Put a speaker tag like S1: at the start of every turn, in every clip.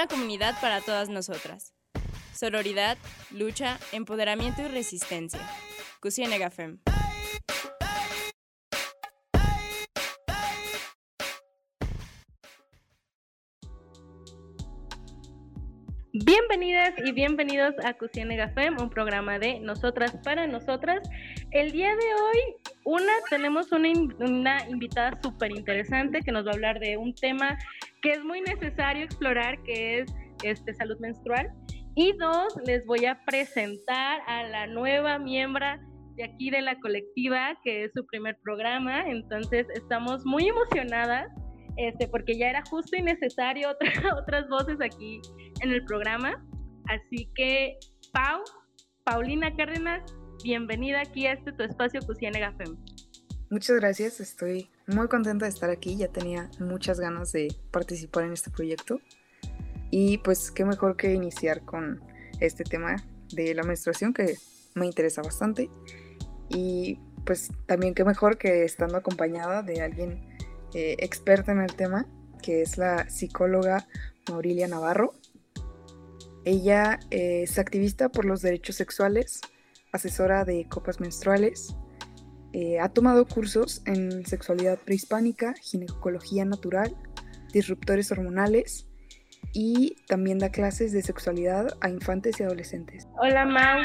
S1: una comunidad para todas nosotras. Sororidad, lucha, empoderamiento y resistencia. Cusienegafem.
S2: Bienvenidas y bienvenidos a Cusienega Fem, un programa de nosotras para nosotras. El día de hoy, una, tenemos una, una invitada súper interesante que nos va a hablar de un tema que es muy necesario explorar, que es este, salud menstrual. Y dos, les voy a presentar a la nueva miembro de aquí de la colectiva, que es su primer programa. Entonces, estamos muy emocionadas este, porque ya era justo y necesario otras voces aquí en el programa. Así que, Pau, Paulina Cárdenas, bienvenida aquí a este tu espacio Cusienega Fem.
S3: Muchas gracias, estoy muy contenta de estar aquí, ya tenía muchas ganas de participar en este proyecto y pues qué mejor que iniciar con este tema de la menstruación que me interesa bastante y pues también qué mejor que estando acompañada de alguien eh, experta en el tema, que es la psicóloga Maurilia Navarro. Ella es activista por los derechos sexuales, asesora de copas menstruales, eh, ha tomado cursos en sexualidad prehispánica, ginecología natural, disruptores hormonales y también da clases de sexualidad a infantes y adolescentes.
S2: Hola Mau.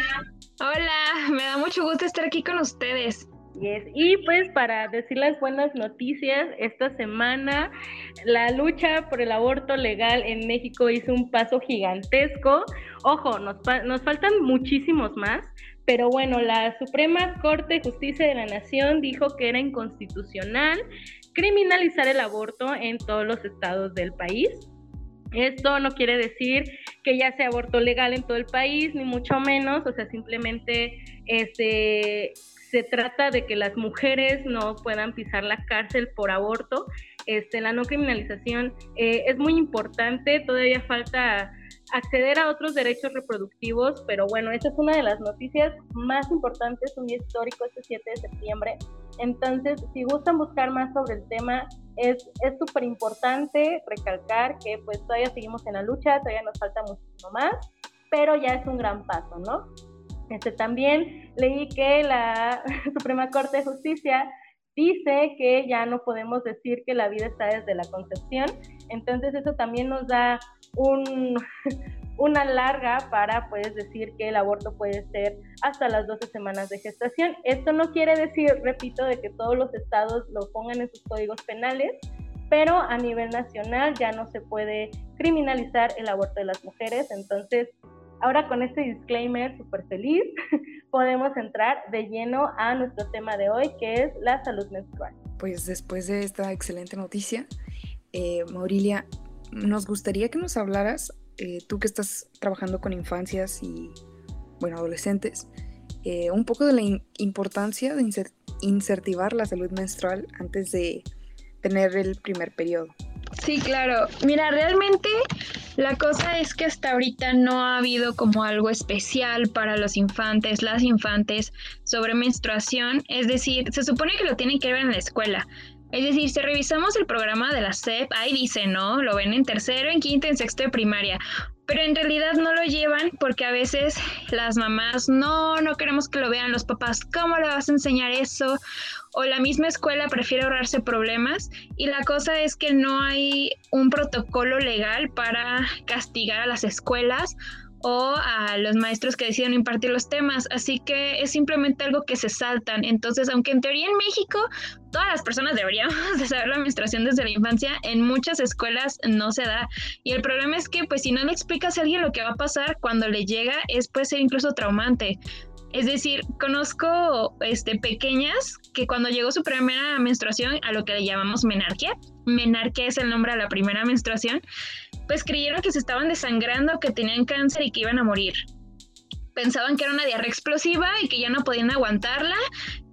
S4: Hola, me da mucho gusto estar aquí con ustedes.
S2: Y pues para decir las buenas noticias, esta semana la lucha por el aborto legal en México hizo un paso gigantesco. Ojo, nos, nos faltan muchísimos más, pero bueno, la Suprema Corte de Justicia de la Nación dijo que era inconstitucional criminalizar el aborto en todos los estados del país. Esto no quiere decir que ya sea aborto legal en todo el país, ni mucho menos, o sea, simplemente este, se trata de que las mujeres no puedan pisar la cárcel por aborto. Este, la no criminalización eh, es muy importante, todavía falta acceder a otros derechos reproductivos, pero bueno, esa es una de las noticias más importantes, un día histórico este 7 de septiembre. Entonces, si gustan buscar más sobre el tema, es súper importante recalcar que pues todavía seguimos en la lucha, todavía nos falta muchísimo más, pero ya es un gran paso, ¿no? Este, también leí que la Suprema Corte de Justicia dice que ya no podemos decir que la vida está desde la concepción, entonces eso también nos da un, una larga para pues decir que el aborto puede ser hasta las 12 semanas de gestación. Esto no quiere decir, repito, de que todos los estados lo pongan en sus códigos penales, pero a nivel nacional ya no se puede criminalizar el aborto de las mujeres, entonces Ahora con este disclaimer súper feliz, podemos entrar de lleno a nuestro tema de hoy, que es la salud menstrual.
S3: Pues después de esta excelente noticia, eh, Maurilia, nos gustaría que nos hablaras, eh, tú que estás trabajando con infancias y, bueno, adolescentes, eh, un poco de la importancia de insertivar la salud menstrual antes de tener el primer periodo.
S4: Sí, claro. Mira, realmente la cosa es que hasta ahorita no ha habido como algo especial para los infantes, las infantes sobre menstruación. Es decir, se supone que lo tienen que ver en la escuela. Es decir, si revisamos el programa de la SEP, ahí dice, ¿no? Lo ven en tercero, en quinto, en sexto de primaria pero en realidad no lo llevan porque a veces las mamás no, no queremos que lo vean los papás, ¿cómo le vas a enseñar eso? O la misma escuela prefiere ahorrarse problemas y la cosa es que no hay un protocolo legal para castigar a las escuelas o a los maestros que deciden impartir los temas. Así que es simplemente algo que se saltan. Entonces, aunque en teoría en México todas las personas deberíamos de saber la menstruación desde la infancia, en muchas escuelas no se da. Y el problema es que, pues, si no le explicas a alguien lo que va a pasar cuando le llega, es puede ser incluso traumante. Es decir, conozco este, pequeñas que cuando llegó su primera menstruación, a lo que le llamamos menarquia, menarquia es el nombre de la primera menstruación, pues creyeron que se estaban desangrando, que tenían cáncer y que iban a morir. Pensaban que era una diarrea explosiva y que ya no podían aguantarla.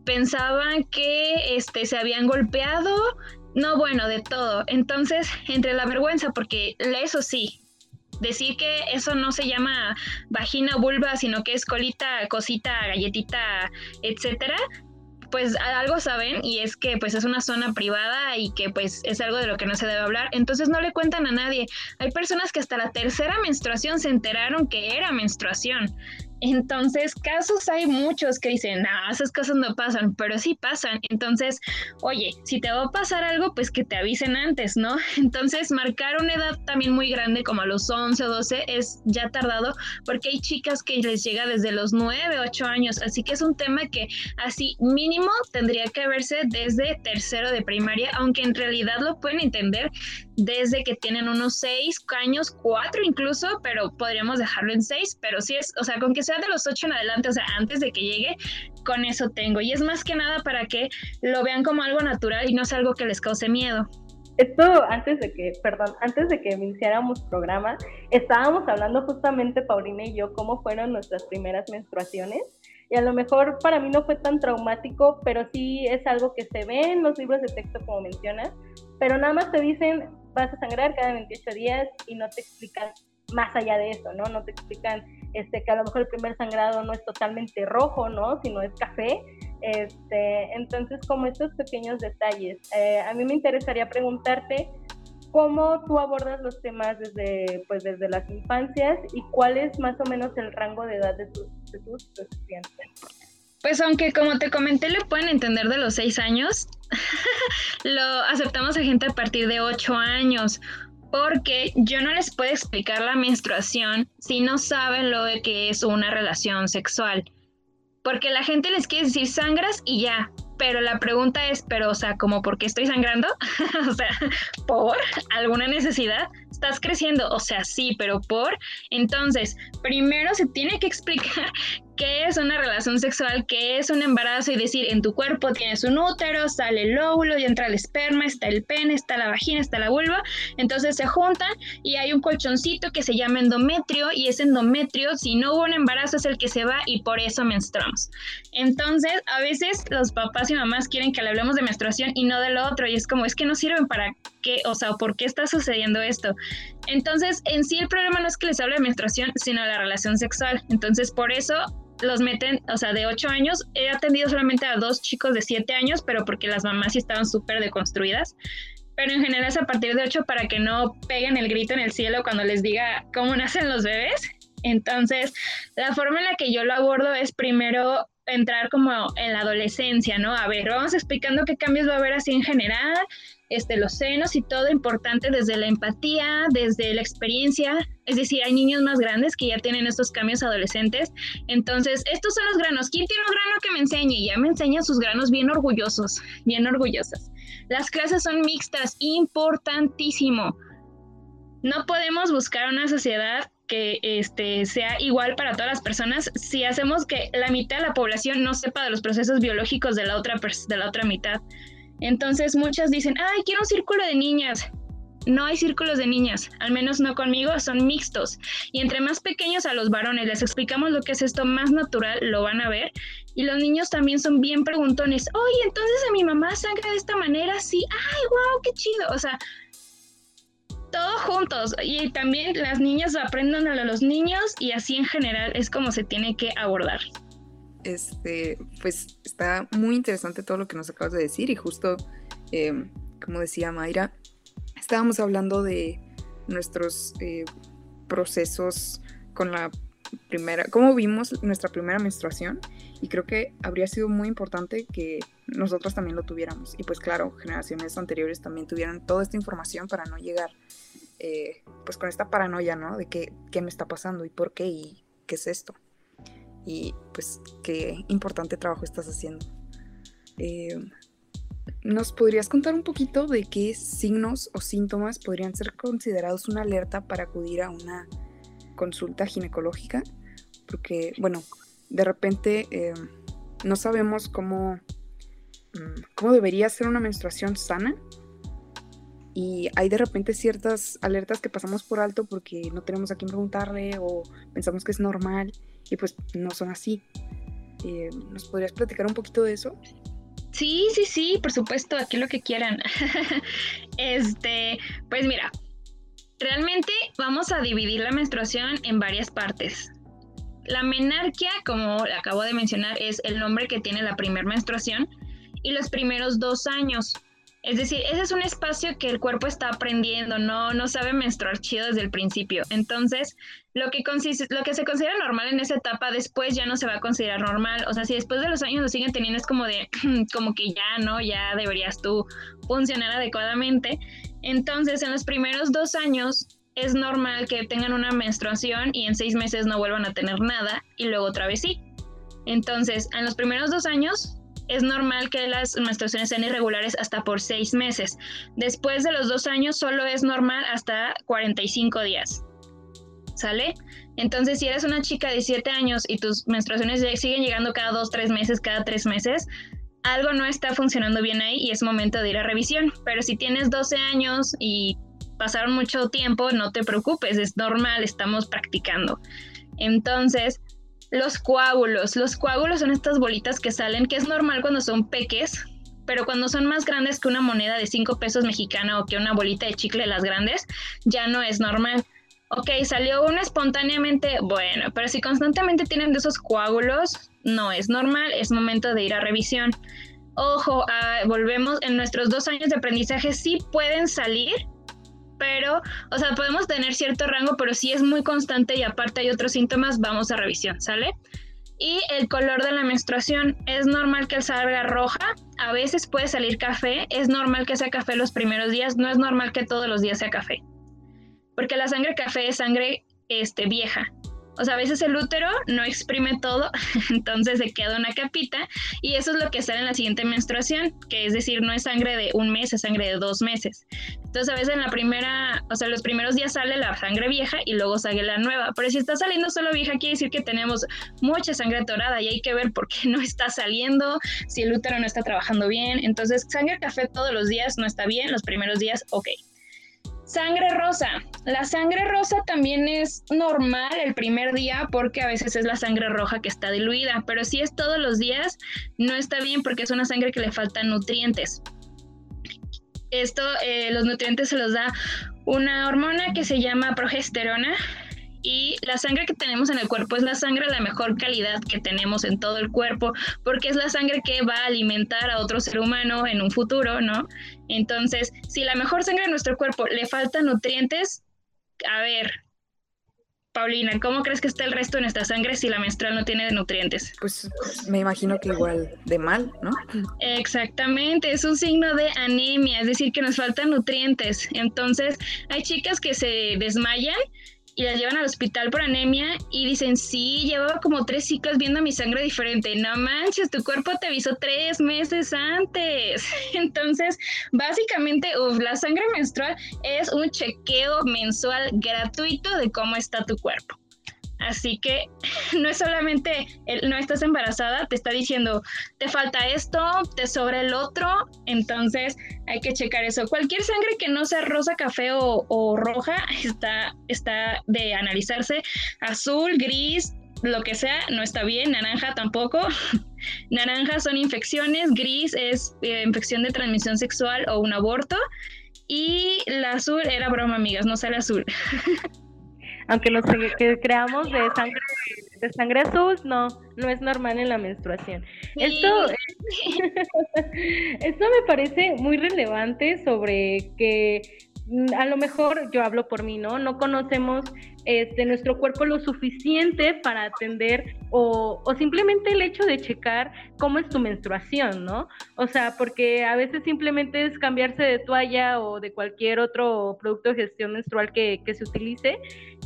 S4: Pensaban que este, se habían golpeado. No, bueno, de todo. Entonces, entre la vergüenza, porque eso sí, decir que eso no se llama vagina vulva, sino que es colita, cosita, galletita, etcétera, pues algo saben y es que pues es una zona privada y que pues es algo de lo que no se debe hablar, entonces no le cuentan a nadie. Hay personas que hasta la tercera menstruación se enteraron que era menstruación. Entonces, casos hay muchos que dicen, no, esas cosas no pasan, pero sí pasan. Entonces, oye, si te va a pasar algo, pues que te avisen antes, ¿no? Entonces, marcar una edad también muy grande, como a los 11 o 12, es ya tardado, porque hay chicas que les llega desde los 9, 8 años. Así que es un tema que así mínimo tendría que verse desde tercero de primaria, aunque en realidad lo pueden entender desde que tienen unos 6 años, 4 incluso, pero podríamos dejarlo en 6, pero sí es, o sea, con que sea de los 8 en adelante, o sea, antes de que llegue, con eso tengo. Y es más que nada para que lo vean como algo natural y no es algo que les cause miedo.
S2: Esto antes de que, perdón, antes de que iniciáramos programa, estábamos hablando justamente Paulina y yo cómo fueron nuestras primeras menstruaciones. Y a lo mejor para mí no fue tan traumático, pero sí es algo que se ve en los libros de texto como mencionas, pero nada más te dicen vas a sangrar cada 28 días y no te explican más allá de eso, ¿no? No te explican este, que a lo mejor el primer sangrado no es totalmente rojo, ¿no? Sino es café. Este, entonces, como estos pequeños detalles. Eh, a mí me interesaría preguntarte cómo tú abordas los temas desde, pues, desde las infancias y cuál es más o menos el rango de edad de tus, de tus estudiantes.
S4: Pues aunque como te comenté le pueden entender de los seis años, lo aceptamos a gente a partir de ocho años, porque yo no les puedo explicar la menstruación si no saben lo de que es una relación sexual. Porque la gente les quiere decir sangras y ya, pero la pregunta es, pero o sea, como por qué estoy sangrando? o sea, por alguna necesidad estás creciendo, o sea, sí, pero por entonces, primero se tiene que explicar qué es una relación sexual, qué es un embarazo y decir, en tu cuerpo tienes un útero, sale el óvulo y entra el esperma, está el pene, está la vagina, está la vulva, entonces se juntan y hay un colchoncito que se llama endometrio y ese endometrio, si no hubo un embarazo, es el que se va y por eso menstruamos. Entonces, a veces los papás y mamás quieren que le hablemos de menstruación y no de lo otro y es como, es que no sirven para qué, o sea, por qué está sucediendo esto. Entonces, en sí el problema no es que les hable de menstruación, sino de la relación sexual. Entonces, por eso los meten, o sea, de 8 años. He atendido solamente a dos chicos de 7 años, pero porque las mamás sí estaban súper deconstruidas. Pero en general es a partir de 8 para que no peguen el grito en el cielo cuando les diga cómo nacen los bebés. Entonces, la forma en la que yo lo abordo es primero entrar como en la adolescencia, ¿no? A ver, vamos explicando qué cambios va a haber así en general, este, los senos y todo importante desde la empatía, desde la experiencia. Es decir, hay niños más grandes que ya tienen estos cambios adolescentes. Entonces, estos son los granos. ¿Quién tiene un grano que me enseñe? Y ya me enseñan sus granos bien orgullosos, bien orgullosas. Las clases son mixtas, importantísimo. No podemos buscar una sociedad que este, sea igual para todas las personas si hacemos que la mitad de la población no sepa de los procesos biológicos de la otra, de la otra mitad. Entonces muchas dicen, ay, quiero un círculo de niñas. No hay círculos de niñas, al menos no conmigo, son mixtos. Y entre más pequeños a los varones les explicamos lo que es esto más natural, lo van a ver. Y los niños también son bien preguntones. Oye, entonces a mi mamá sangra de esta manera, sí. Ay, wow, qué chido. O sea, todos juntos. Y también las niñas aprendan a los niños y así en general es como se tiene que abordar.
S3: Este, pues está muy interesante todo lo que nos acabas de decir y justo, em, como decía Mayra, estábamos hablando de nuestros eh, procesos con la primera, cómo vimos nuestra primera menstruación y creo que habría sido muy importante que nosotros también lo tuviéramos y pues claro, generaciones anteriores también tuvieran toda esta información para no llegar eh, pues con esta paranoia, ¿no? De qué, qué me está pasando y por qué y qué es esto y pues qué importante trabajo estás haciendo. Eh, ¿Nos podrías contar un poquito de qué signos o síntomas podrían ser considerados una alerta para acudir a una consulta ginecológica? Porque, bueno, de repente eh, no sabemos cómo, mm, cómo debería ser una menstruación sana y hay de repente ciertas alertas que pasamos por alto porque no tenemos a quién preguntarle o pensamos que es normal y pues no son así. Eh, ¿Nos podrías platicar un poquito de eso?
S4: Sí, sí, sí, por supuesto, aquí lo que quieran. este, pues mira, realmente vamos a dividir la menstruación en varias partes. La menarquia, como acabo de mencionar, es el nombre que tiene la primera menstruación y los primeros dos años. Es decir, ese es un espacio que el cuerpo está aprendiendo, no, no sabe menstruar chido desde el principio. Entonces, lo que, lo que se considera normal en esa etapa, después ya no se va a considerar normal. O sea, si después de los años lo siguen teniendo, es como de, como que ya, ¿no? Ya deberías tú funcionar adecuadamente. Entonces, en los primeros dos años, es normal que tengan una menstruación y en seis meses no vuelvan a tener nada y luego otra vez sí. Entonces, en los primeros dos años es normal que las menstruaciones sean irregulares hasta por seis meses. Después de los dos años solo es normal hasta 45 días. ¿Sale? Entonces, si eres una chica de 17 años y tus menstruaciones siguen llegando cada dos, tres meses, cada tres meses, algo no está funcionando bien ahí y es momento de ir a revisión. Pero si tienes 12 años y pasaron mucho tiempo, no te preocupes, es normal, estamos practicando. Entonces, los coágulos. Los coágulos son estas bolitas que salen, que es normal cuando son peques, pero cuando son más grandes que una moneda de 5 pesos mexicana o que una bolita de chicle de las grandes, ya no es normal. Ok, salió uno espontáneamente, bueno, pero si constantemente tienen de esos coágulos, no es normal, es momento de ir a revisión. Ojo, ah, volvemos, en nuestros dos años de aprendizaje sí pueden salir, pero, o sea, podemos tener cierto rango, pero si es muy constante y aparte hay otros síntomas, vamos a revisión, ¿sale? Y el color de la menstruación, es normal que salga roja, a veces puede salir café, es normal que sea café los primeros días, no es normal que todos los días sea café, porque la sangre café es sangre este, vieja, o sea, a veces el útero no exprime todo, entonces se queda una capita y eso es lo que sale en la siguiente menstruación, que es decir, no es sangre de un mes, es sangre de dos meses. Entonces a veces en la primera, o sea, los primeros días sale la sangre vieja y luego sale la nueva, pero si está saliendo solo vieja quiere decir que tenemos mucha sangre atorada y hay que ver por qué no está saliendo, si el útero no está trabajando bien. Entonces sangre café todos los días no está bien, los primeros días ok. Sangre rosa. La sangre rosa también es normal el primer día porque a veces es la sangre roja que está diluida, pero si es todos los días, no está bien porque es una sangre que le faltan nutrientes. Esto, eh, los nutrientes se los da una hormona que se llama progesterona y la sangre que tenemos en el cuerpo es la sangre de la mejor calidad que tenemos en todo el cuerpo, porque es la sangre que va a alimentar a otro ser humano en un futuro, ¿no? Entonces, si la mejor sangre de nuestro cuerpo le falta nutrientes, a ver, Paulina, ¿cómo crees que está el resto de nuestra sangre si la menstrual no tiene nutrientes?
S3: Pues me imagino que igual de mal, ¿no?
S4: Exactamente, es un signo de anemia, es decir, que nos faltan nutrientes. Entonces, hay chicas que se desmayan y las llevan al hospital por anemia y dicen, sí, llevaba como tres ciclos viendo mi sangre diferente. No manches, tu cuerpo te avisó tres meses antes. Entonces, básicamente, la sangre menstrual es un chequeo mensual gratuito de cómo está tu cuerpo. Así que no es solamente el, no estás embarazada, te está diciendo, te falta esto, te sobra el otro, entonces hay que checar eso. Cualquier sangre que no sea rosa, café o, roja está, está de analizarse. Azul, gris, lo que sea, no está bien, naranja tampoco. naranja son infecciones, gris es eh, infección de transmisión sexual o un aborto. Y la azul era broma, amigas, no sale azul.
S2: Aunque nos que creamos de sangre de sangre azul, no, no es normal en la menstruación. Esto, esto me parece muy relevante sobre que mm, a lo mejor yo hablo por mí, ¿no? No conocemos este, nuestro cuerpo lo suficiente para atender o, o, simplemente el hecho de checar cómo es tu menstruación, ¿no? O sea, porque a veces simplemente es cambiarse de toalla o de cualquier otro producto de gestión menstrual que, que se utilice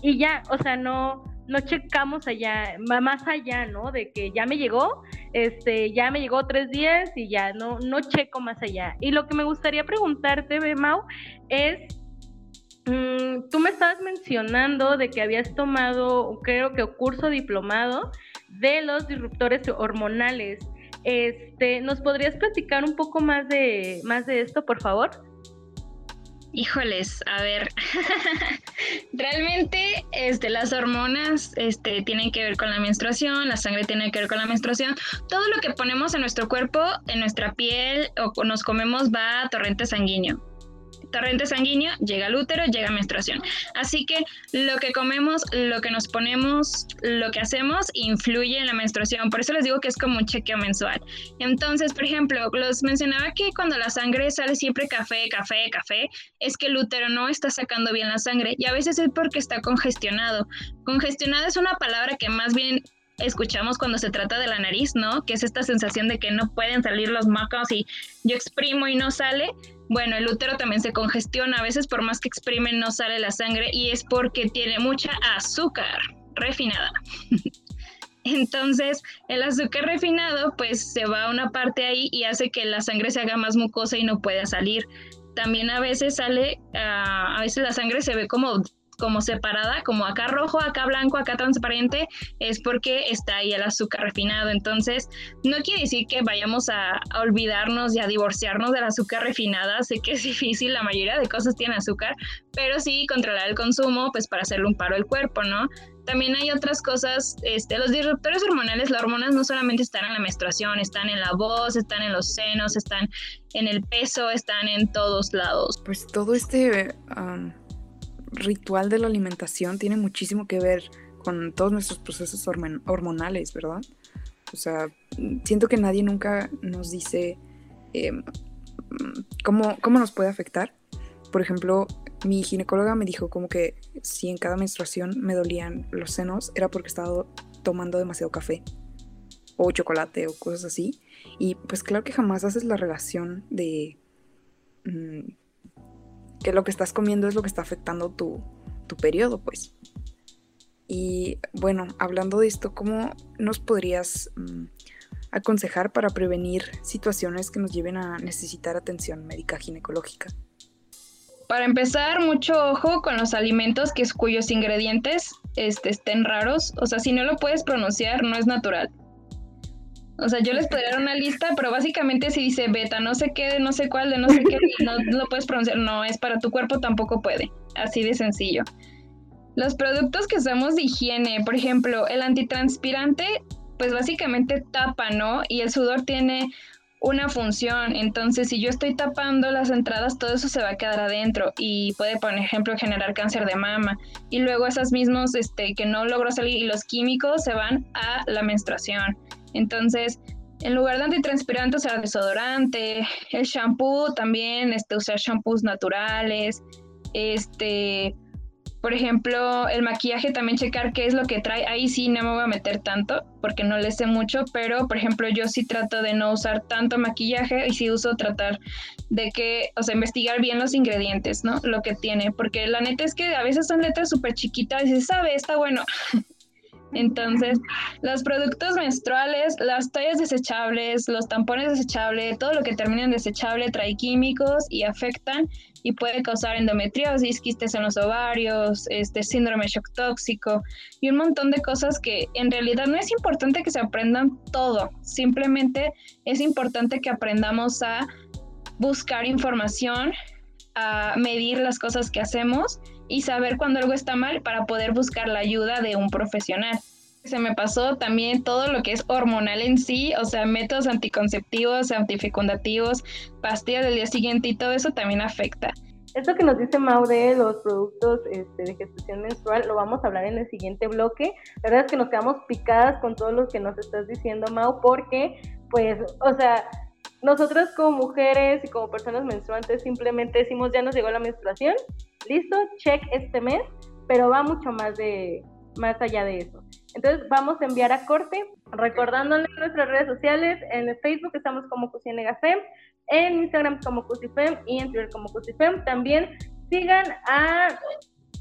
S2: y ya, o sea, no, no checamos allá, más allá, ¿no? De que ya me llegó, este, ya me llegó tres días y ya no, no checo más allá. Y lo que me gustaría preguntarte, Mau, es, mm, tú me estabas mencionando de que habías tomado, creo que curso diplomado de los disruptores hormonales. Este, ¿nos podrías platicar un poco más de, más de esto, por favor?
S4: Híjoles, a ver, realmente este, las hormonas este, tienen que ver con la menstruación, la sangre tiene que ver con la menstruación, todo lo que ponemos en nuestro cuerpo, en nuestra piel o nos comemos va a torrente sanguíneo. Torrente sanguíneo, llega al útero, llega menstruación. Así que lo que comemos, lo que nos ponemos, lo que hacemos influye en la menstruación. Por eso les digo que es como un chequeo mensual. Entonces, por ejemplo, los mencionaba que cuando la sangre sale siempre café, café, café, es que el útero no está sacando bien la sangre y a veces es porque está congestionado. Congestionado es una palabra que más bien escuchamos cuando se trata de la nariz, ¿no? Que es esta sensación de que no pueden salir los mocos y yo exprimo y no sale. Bueno, el útero también se congestiona, a veces por más que exprimen no sale la sangre y es porque tiene mucha azúcar refinada. Entonces, el azúcar refinado pues se va a una parte ahí y hace que la sangre se haga más mucosa y no pueda salir. También a veces sale, ah, a veces la sangre se ve como como separada, como acá rojo, acá blanco, acá transparente, es porque está ahí el azúcar refinado. Entonces, no quiere decir que vayamos a, olvidarnos y a divorciarnos del azúcar refinada. Sé que es difícil, la mayoría de cosas tienen azúcar, pero sí controlar el consumo, pues para hacerle un paro al cuerpo, ¿no? También hay otras cosas, este, los disruptores hormonales, las hormonas no solamente están en la menstruación, están en la voz, están en los senos, están en el peso, están en todos lados.
S3: Pues todo este ritual de la alimentación tiene muchísimo que ver con todos nuestros procesos hormonales, ¿verdad? O sea, siento que nadie nunca nos dice em, cómo, cómo nos puede afectar. Por ejemplo, mi ginecóloga me dijo como que si en cada menstruación me dolían los senos era porque estaba tomando demasiado café o chocolate o cosas así. Y pues claro que jamás haces la relación de mm, que lo que estás comiendo es lo que está afectando tu, periodo, pues. Y bueno, hablando de esto, ¿cómo nos podrías mm, aconsejar para prevenir situaciones que nos lleven a necesitar atención médica ginecológica?
S4: Para empezar, mucho ojo con los alimentos que cuyos ingredientes este, estén raros. O sea, si no lo puedes pronunciar, no es natural. O sea, yo les podría dar una lista, pero básicamente si dice beta, no sé qué, no sé cuál, de no sé qué, no lo puedes pronunciar, no, es para tu cuerpo tampoco puede. Así de sencillo. Los productos que usamos de higiene, por ejemplo, el antitranspirante, pues básicamente tapa, ¿no? Y el sudor tiene una función, entonces si yo estoy tapando las entradas, todo eso se va a quedar adentro y puede, por ejemplo, generar cáncer de mama. Y luego esas mismos este, que no logro salir y los químicos se van a la menstruación. Entonces, en lugar de antitranspirante, usar desodorante, el shampoo también, este, usar shampoos naturales, este, por ejemplo, el maquillaje también checar qué es lo que trae. Ahí sí no me voy a meter tanto porque no le sé mucho, pero por ejemplo yo sí trato de no usar tanto maquillaje y sí uso tratar de que, o sea, investigar bien los ingredientes, ¿no? Lo que tiene, porque la neta es que a veces son letras súper chiquitas y se sabe, está bueno. Entonces, los productos menstruales, las toallas desechables, los tampones desechables, todo lo que termina en desechable trae químicos y afectan y puede causar endometriosis, quistes en los ovarios, este síndrome shock tóxico y un montón de cosas que en realidad no es importante que se aprendan todo, simplemente es importante que aprendamos a buscar información, a medir las cosas que hacemos y saber cuando algo está mal para poder buscar la ayuda de un profesional. Se me pasó también todo lo que es hormonal en sí, o sea, métodos anticonceptivos, antifecundativos, pastillas del día siguiente y todo eso también afecta.
S2: Esto que nos dice Mau de los productos este, de gestación menstrual lo vamos a hablar en el siguiente bloque. La verdad es que nos quedamos picadas con todo lo que nos estás diciendo, Mau, porque, pues, o sea, nosotras como mujeres y como personas menstruantes simplemente decimos ya nos llegó la menstruación, listo, check este mes, pero va mucho más de más allá de eso. Entonces vamos a enviar a corte, recordándole nuestras redes sociales, en Facebook estamos como CusiNegaFem, en Instagram como Cusifem y en Twitter como Cusifem. También sigan a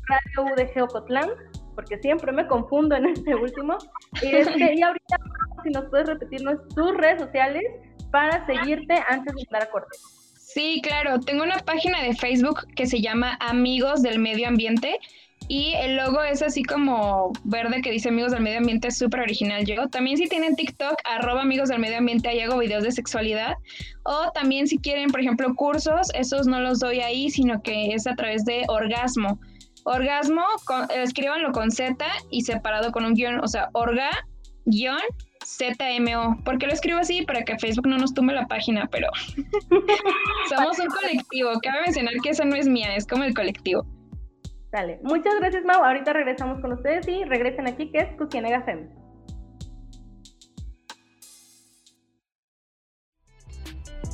S2: Radio UDG Ocotlán, porque siempre me confundo en este último. Y, es que, y ahorita, si nos puedes repetirnos tus redes sociales para seguirte antes de entrar a corte.
S4: Sí, claro. Tengo una página de Facebook que se llama Amigos del Medio Ambiente y el logo es así como verde que dice Amigos del Medio Ambiente, es súper original yo. También si tienen TikTok, arroba Amigos del Medio Ambiente, ahí hago videos de sexualidad. O también si quieren, por ejemplo, cursos, esos no los doy ahí, sino que es a través de Orgasmo. Orgasmo, con, escríbanlo con Z y separado con un guion, o sea, orga, guion, ZMO. ¿Por qué lo escribo así? Para que Facebook no nos tumbe la página, pero somos un colectivo. Cabe mencionar que esa no es mía, es como el colectivo.
S2: Dale. Muchas gracias, Mau. Ahorita regresamos con ustedes y regresen aquí, que es Cucienega Fem.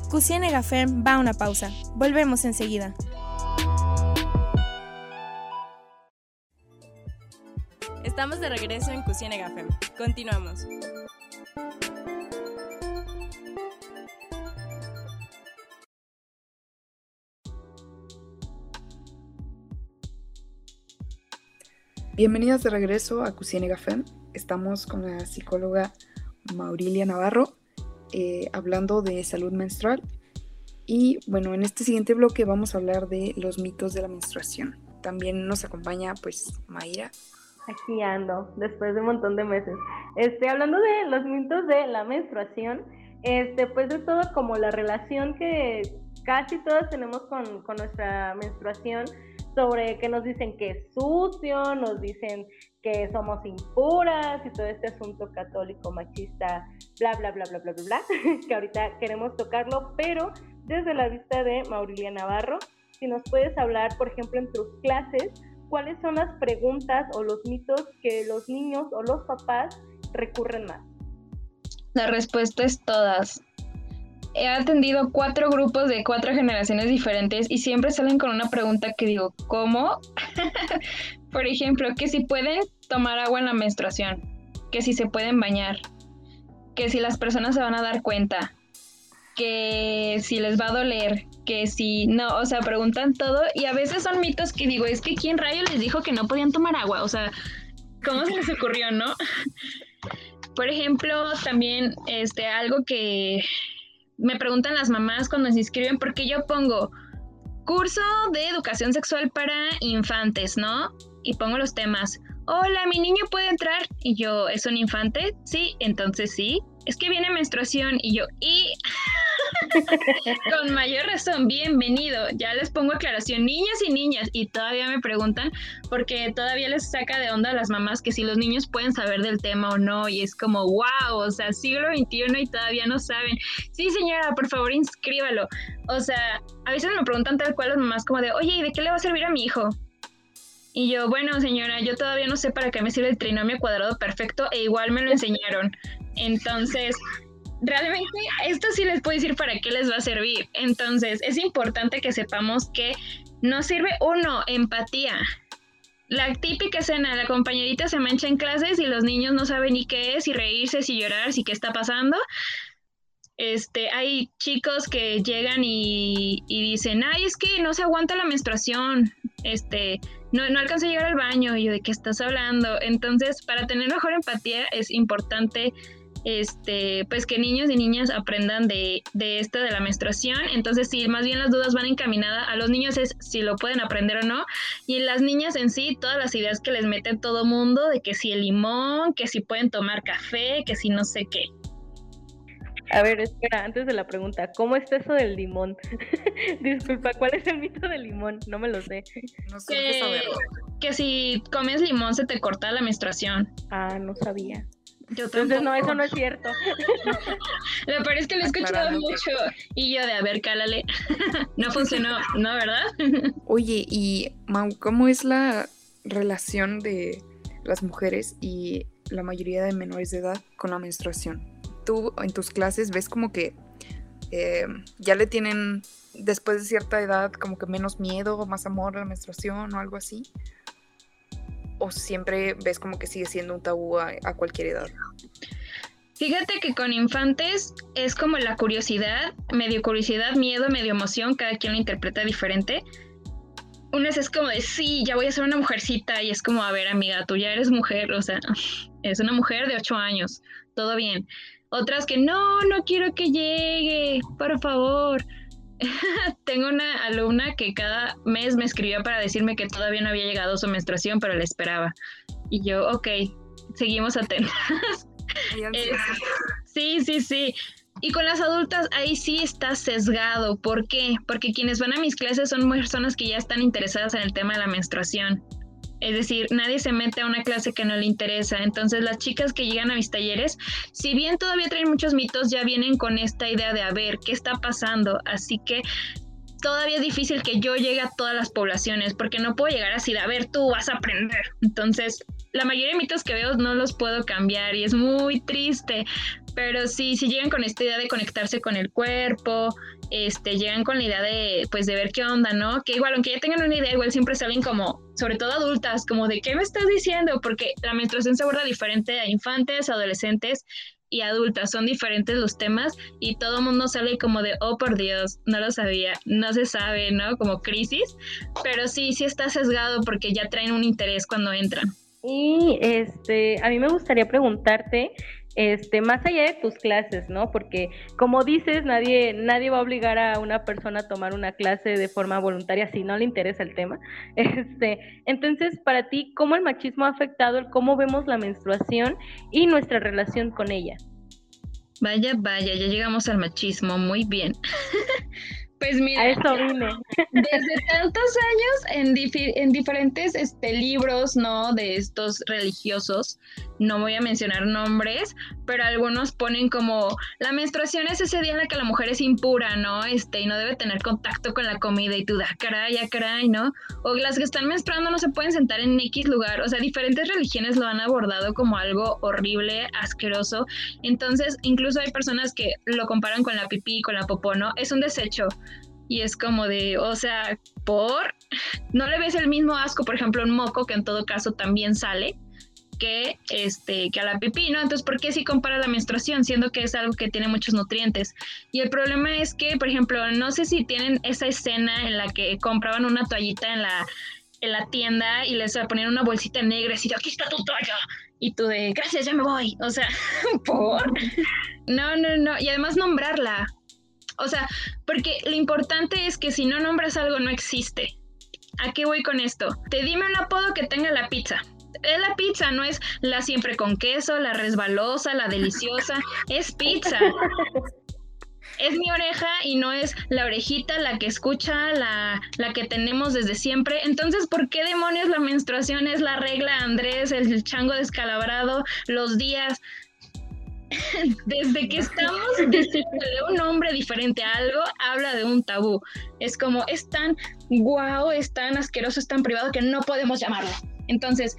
S1: Cucienega Fem va a una pausa. Volvemos enseguida. Estamos de regreso en Cucienega Fem. Continuamos.
S3: Bienvenidas de regreso a Cucienega Fem. Estamos con la psicóloga Maurilia Navarro eh, hablando de salud menstrual. Y bueno, en este siguiente bloque vamos a hablar de los mitos de la menstruación. También nos acompaña pues Mayra.
S2: Aquí después de un montón de meses. Este, hablando de los mitos de la menstruación, este, pues es todo como la relación que casi todos tenemos con, con nuestra menstruación sobre que nos dicen que es sucio, nos dicen que somos impuras y todo este asunto católico machista, bla, bla, bla, bla, bla, bla, bla, que ahorita queremos tocarlo, pero desde la vista de Maurilia Navarro, si nos puedes hablar, por ejemplo, en tus clases, cuáles son las preguntas o los mitos que los niños o los papás recurren más.
S4: La respuesta es todas he atendido cuatro grupos de cuatro generaciones diferentes y siempre salen con una pregunta que digo, ¿cómo? Por ejemplo, que si pueden tomar agua en la menstruación, que si se pueden bañar, que si las personas se van a dar cuenta, que si les va a doler, que si no, o sea, preguntan todo y a veces son mitos que digo, es que ¿quién rayo les dijo que no podían tomar agua? O sea, ¿cómo se les ocurrió, no? Por ejemplo, también este algo que me preguntan las mamás cuando se inscriben porque yo pongo curso de educación sexual para infantes, ¿no? Y pongo los temas. Hola, mi niño puede entrar. Y yo, ¿es un infante? Sí, entonces sí. Es que viene menstruación. Y yo, y Con mayor razón, bienvenido. Ya les pongo aclaración, niñas y niñas, y todavía me preguntan, porque todavía les saca de onda a las mamás que si los niños pueden saber del tema o no, y es como, wow, o sea, siglo XXI y todavía no saben. Sí, señora, por favor, inscríbalo. O sea, a veces me preguntan tal cual las mamás como de, oye, ¿y de qué le va a servir a mi hijo? Y yo, bueno, señora, yo todavía no sé para qué me sirve el trinomio cuadrado perfecto e igual me lo enseñaron. Entonces, realmente esto sí les puedo decir para qué les va a servir. Entonces, es importante que sepamos que nos sirve uno, empatía. La típica escena, la compañerita se mancha en clases y los niños no saben ni qué es, si reírse, si llorar, si qué está pasando. Este, hay chicos que llegan y, dicen, ay, es que no se aguanta la menstruación, este, no, no alcanza a llegar al baño, y yo, ¿de qué estás hablando? Entonces, para tener mejor empatía es importante este, pues que niños y niñas aprendan de, de esta de la menstruación. Entonces, sí, más bien las dudas van encaminadas a los niños es si lo pueden aprender o no. Y en las niñas en sí, todas las ideas que les meten todo mundo de que si el limón, que si pueden tomar café, que si no sé qué.
S2: A ver, espera, antes de la pregunta, ¿cómo es eso del limón? Disculpa, ¿cuál es el mito del limón? No me lo sé.
S4: No sé que, que si comes limón se te corta la menstruación.
S2: Ah, no sabía. Yo Entonces, no, eso no es cierto.
S4: Me parece que lo he escuchado mucho. Y yo de, a ver, cálale. no funcionó, ¿no, verdad?
S3: Oye, y Mau, ¿cómo es la relación de las mujeres y la mayoría de menores de edad con la menstruación? Tú en tus clases ves como que eh, ya le tienen, después de cierta edad, como que menos miedo o más amor a la menstruación o algo así o siempre ves como que sigue siendo un tabú a, cualquier edad?
S4: Fíjate que con infantes es como la curiosidad, medio curiosidad, miedo, medio emoción, cada quien lo interpreta diferente. Unas es como de, sí, ya voy a ser una mujercita y es como, a ver amiga, tú ya eres mujer, o sea, es una mujer de 8 años, todo bien. Otras que, no, no quiero que llegue, por favor. Tengo una alumna que cada mes me escribía para decirme que todavía no había llegado su menstruación, pero la esperaba. Y yo, ok, seguimos atentas. Eh, sí, sí, sí. Y con las adultas ahí sí está sesgado. ¿Por qué? Porque quienes van a mis clases son personas que ya están interesadas en el tema de la menstruación. Es decir, nadie se mete a una clase que no le interesa. Entonces las chicas que llegan a mis talleres, si bien todavía traen muchos mitos, ya vienen con esta idea de a ver qué está pasando. Así que todavía es difícil que yo llegue a todas las poblaciones porque no puedo llegar así de a ver, tú vas a aprender. Entonces, la mayoría de mitos que veo no los puedo cambiar y es muy triste. Pero sí, si llegan con esta idea de conectarse con el cuerpo, este, llegan con la idea de, pues, de ver qué onda, ¿no? Que igual, aunque ya tengan una idea, igual siempre salen como, sobre todo adultas, como de, ¿qué me estás diciendo? Porque la menstruación se aborda diferente a infantes, adolescentes y adultas, son diferentes los temas y todo el mundo sale como de, oh por Dios, no lo sabía, no se sabe, ¿no? Como crisis, pero sí, sí está sesgado porque ya traen un interés cuando entran.
S2: Y este, a mí me gustaría preguntarte este, más allá de tus clases, ¿no? Porque como dices, nadie, nadie va a obligar a una persona a tomar una clase de forma voluntaria si no le interesa el tema. Este, entonces, para ti, ¿cómo el machismo ha afectado el cómo vemos la menstruación y nuestra relación con ella?
S4: Vaya, vaya, ya llegamos al machismo, muy bien. Pues mira,
S2: eso vine.
S4: desde tantos años en, en diferentes este, libros, ¿no? De estos religiosos, no voy a mencionar nombres, pero algunos ponen como la menstruación es ese día en la que la mujer es impura, ¿no? Este, y no debe tener contacto con la comida y tú da ah, caray, ya caray, ¿no? O las que están menstruando no se pueden sentar en X lugar, o sea, diferentes religiones lo han abordado como algo horrible, asqueroso. Entonces, incluso hay personas que lo comparan con la pipí, con la popó, ¿no? Es un desecho. Y es como de, o sea, por, no le ves el mismo asco, por ejemplo, un moco, que en todo caso también sale, que, este, que a la pipí, ¿no? Entonces, ¿por qué si compara la menstruación, siendo que es algo que tiene muchos nutrientes? Y el problema es que, por ejemplo, no sé si tienen esa escena en la que compraban una toallita en la, en la tienda y les ponían una bolsita negra y decir, aquí está tu toalla. Y tú de, gracias, ya me voy. O sea, por... No, no, no. Y además nombrarla. O sea, porque lo importante es que si no nombras algo no existe. ¿A qué voy con esto? Te dime un apodo que tenga la pizza. Es la pizza, no es la siempre con queso, la resbalosa, la deliciosa. Es pizza. es mi oreja y no es la orejita la que escucha, la, la, que tenemos desde siempre. Entonces, ¿por qué demonios la menstruación es la regla Andrés, el chango descalabrado, los días? desde que estamos diciéndole un nombre diferente a algo, habla de un tabú. Es como, es tan guau, es tan asqueroso, es tan privado que no podemos llamarlo. Entonces,